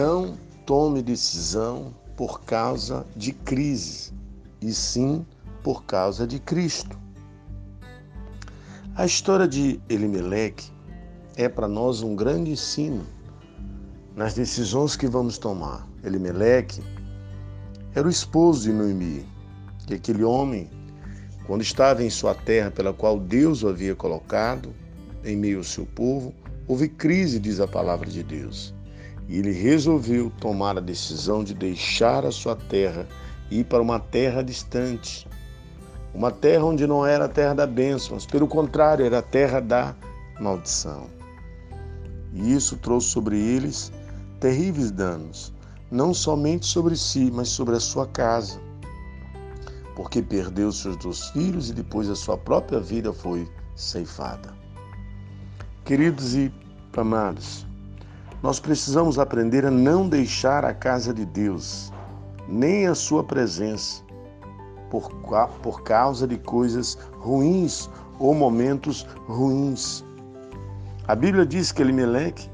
Não tome decisão por causa de crise, e sim por causa de Cristo. A história de Elimeleque é para nós um grande ensino nas decisões que vamos tomar. Elimeleque era o esposo de Noemi, que aquele homem, quando estava em sua terra pela qual Deus o havia colocado, em meio ao seu povo, houve crise, diz a palavra de Deus. E ele resolveu tomar a decisão de deixar a sua terra e ir para uma terra distante. Uma terra onde não era a terra da bênção, mas pelo contrário, era a terra da maldição. E isso trouxe sobre eles terríveis danos, não somente sobre si, mas sobre a sua casa. Porque perdeu seus dois filhos e depois a sua própria vida foi ceifada. Queridos e amados, nós precisamos aprender a não deixar a casa de Deus, nem a sua presença, por, por causa de coisas ruins ou momentos ruins. A Bíblia diz que Elimelec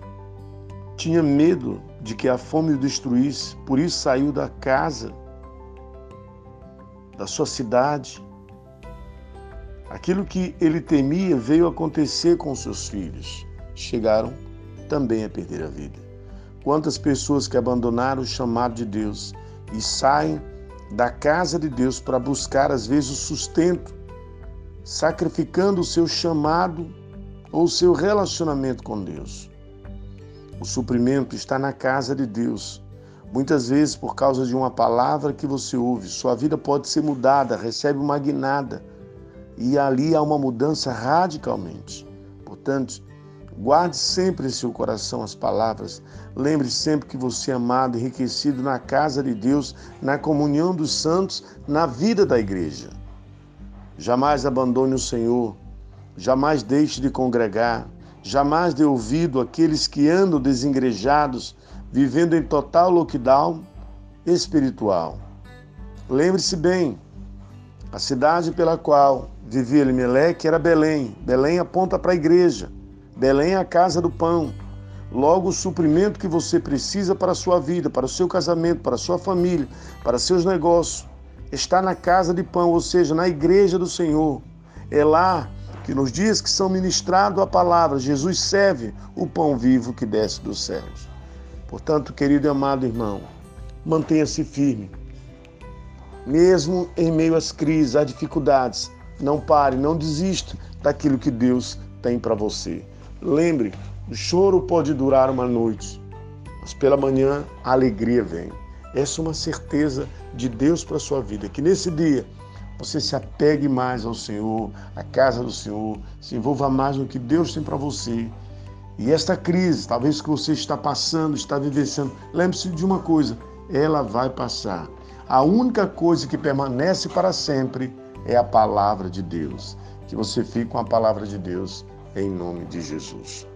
tinha medo de que a fome o destruísse, por isso saiu da casa, da sua cidade, Aquilo que ele temia veio acontecer com seus filhos. Chegaram também a perder a vida. Quantas pessoas que abandonaram o chamado de Deus e saem da casa de Deus para buscar, às vezes, o sustento, sacrificando o seu chamado ou o seu relacionamento com Deus. O suprimento está na casa de Deus. Muitas vezes, por causa de uma palavra que você ouve, sua vida pode ser mudada, recebe uma guinada e ali há uma mudança radicalmente. Portanto, guarde sempre em seu coração as palavras. Lembre sempre que você é amado, enriquecido na casa de Deus, na comunhão dos santos, na vida da igreja. Jamais abandone o Senhor, jamais deixe de congregar, jamais dê ouvido àqueles que andam desengrejados, vivendo em total lockdown espiritual. Lembre-se bem, a cidade pela qual vivia Elimeleque era Belém. Belém aponta para a igreja. Belém é a casa do pão. Logo, o suprimento que você precisa para a sua vida, para o seu casamento, para a sua família, para seus negócios, está na casa de pão, ou seja, na igreja do Senhor. É lá que nos dias que são ministrados a palavra, Jesus serve o pão vivo que desce dos céus. Portanto, querido e amado irmão, mantenha-se firme. Mesmo em meio às crises, às dificuldades, não pare, não desista daquilo que Deus tem para você. Lembre, o choro pode durar uma noite, mas pela manhã a alegria vem. Essa é uma certeza de Deus para a sua vida, que nesse dia você se apegue mais ao Senhor, à casa do Senhor, se envolva mais no que Deus tem para você. E esta crise, talvez que você está passando, está vivenciando, lembre-se de uma coisa: ela vai passar. A única coisa que permanece para sempre é a palavra de Deus. Que você fique com a palavra de Deus em nome de Jesus.